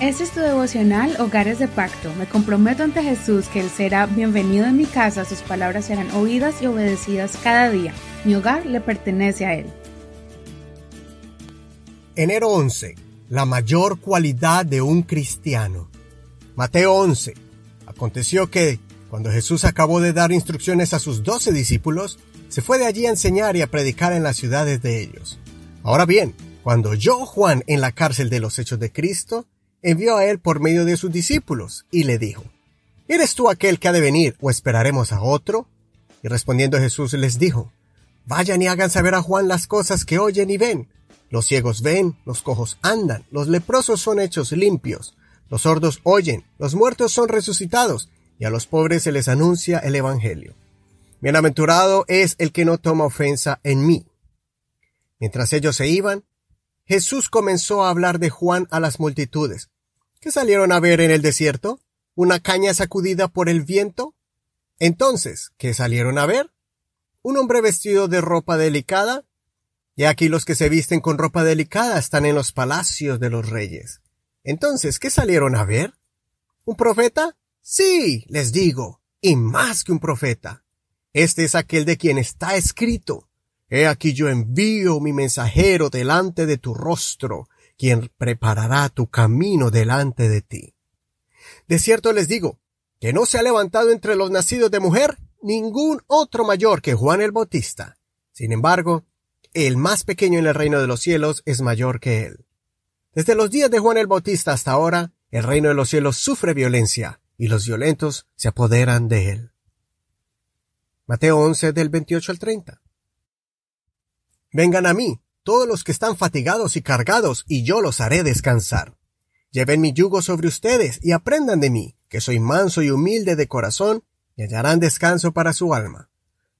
Este es tu devocional Hogares de Pacto. Me comprometo ante Jesús que Él será bienvenido en mi casa, sus palabras serán oídas y obedecidas cada día. Mi hogar le pertenece a Él. Enero 11. La mayor cualidad de un cristiano. Mateo 11. Aconteció que, cuando Jesús acabó de dar instrucciones a sus doce discípulos, se fue de allí a enseñar y a predicar en las ciudades de ellos. Ahora bien, cuando yo, Juan, en la cárcel de los Hechos de Cristo, envió a él por medio de sus discípulos y le dijo, ¿Eres tú aquel que ha de venir o esperaremos a otro? Y respondiendo Jesús les dijo, Vayan y hagan saber a Juan las cosas que oyen y ven. Los ciegos ven, los cojos andan, los leprosos son hechos limpios, los sordos oyen, los muertos son resucitados, y a los pobres se les anuncia el Evangelio. Bienaventurado es el que no toma ofensa en mí. Mientras ellos se iban, Jesús comenzó a hablar de Juan a las multitudes. ¿Qué salieron a ver en el desierto? ¿Una caña sacudida por el viento? Entonces, ¿qué salieron a ver? ¿Un hombre vestido de ropa delicada? Y aquí los que se visten con ropa delicada están en los palacios de los reyes. Entonces, ¿qué salieron a ver? ¿Un profeta? Sí, les digo, y más que un profeta. Este es aquel de quien está escrito. He aquí yo envío mi mensajero delante de tu rostro, quien preparará tu camino delante de ti. De cierto les digo, que no se ha levantado entre los nacidos de mujer ningún otro mayor que Juan el Bautista. Sin embargo, el más pequeño en el reino de los cielos es mayor que él. Desde los días de Juan el Bautista hasta ahora, el reino de los cielos sufre violencia, y los violentos se apoderan de él. Mateo 11 del 28 al 30. Vengan a mí, todos los que están fatigados y cargados, y yo los haré descansar. Lleven mi yugo sobre ustedes y aprendan de mí, que soy manso y humilde de corazón, y hallarán descanso para su alma,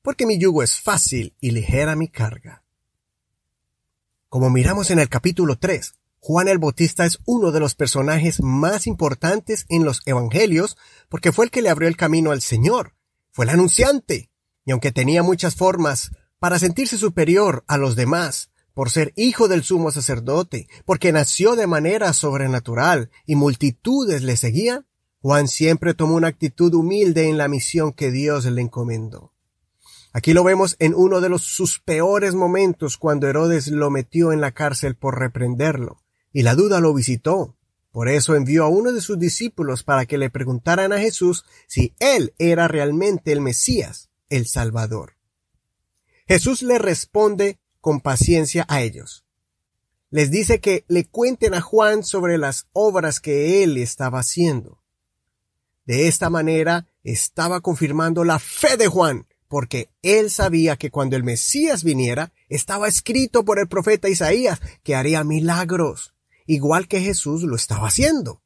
porque mi yugo es fácil y ligera mi carga. Como miramos en el capítulo 3, Juan el Bautista es uno de los personajes más importantes en los Evangelios porque fue el que le abrió el camino al Señor, fue el anunciante, y aunque tenía muchas formas para sentirse superior a los demás, por ser hijo del sumo sacerdote, porque nació de manera sobrenatural y multitudes le seguían, Juan siempre tomó una actitud humilde en la misión que Dios le encomendó. Aquí lo vemos en uno de sus peores momentos cuando Herodes lo metió en la cárcel por reprenderlo, y la duda lo visitó. Por eso envió a uno de sus discípulos para que le preguntaran a Jesús si él era realmente el Mesías, el Salvador. Jesús le responde con paciencia a ellos. Les dice que le cuenten a Juan sobre las obras que él estaba haciendo. De esta manera estaba confirmando la fe de Juan, porque él sabía que cuando el Mesías viniera, estaba escrito por el profeta Isaías que haría milagros, igual que Jesús lo estaba haciendo.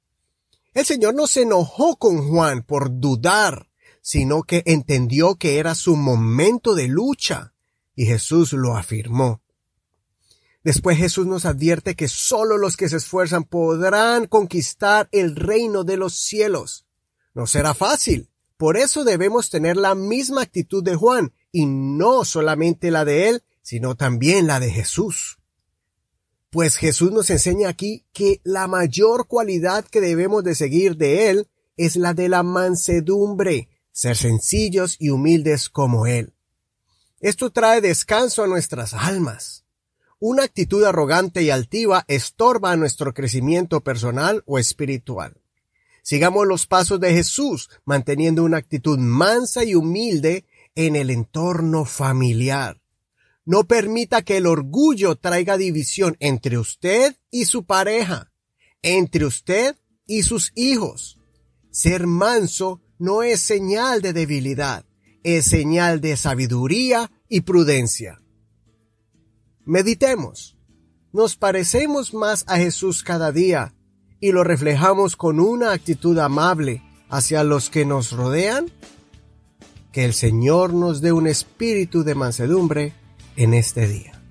El Señor no se enojó con Juan por dudar, sino que entendió que era su momento de lucha y Jesús lo afirmó. Después Jesús nos advierte que sólo los que se esfuerzan podrán conquistar el reino de los cielos. No será fácil. Por eso debemos tener la misma actitud de Juan, y no solamente la de él, sino también la de Jesús. Pues Jesús nos enseña aquí que la mayor cualidad que debemos de seguir de él es la de la mansedumbre, ser sencillos y humildes como él. Esto trae descanso a nuestras almas. Una actitud arrogante y altiva estorba nuestro crecimiento personal o espiritual. Sigamos los pasos de Jesús, manteniendo una actitud mansa y humilde en el entorno familiar. No permita que el orgullo traiga división entre usted y su pareja, entre usted y sus hijos. Ser manso no es señal de debilidad, es señal de sabiduría y prudencia. Meditemos. Nos parecemos más a Jesús cada día y lo reflejamos con una actitud amable hacia los que nos rodean. Que el Señor nos dé un espíritu de mansedumbre en este día.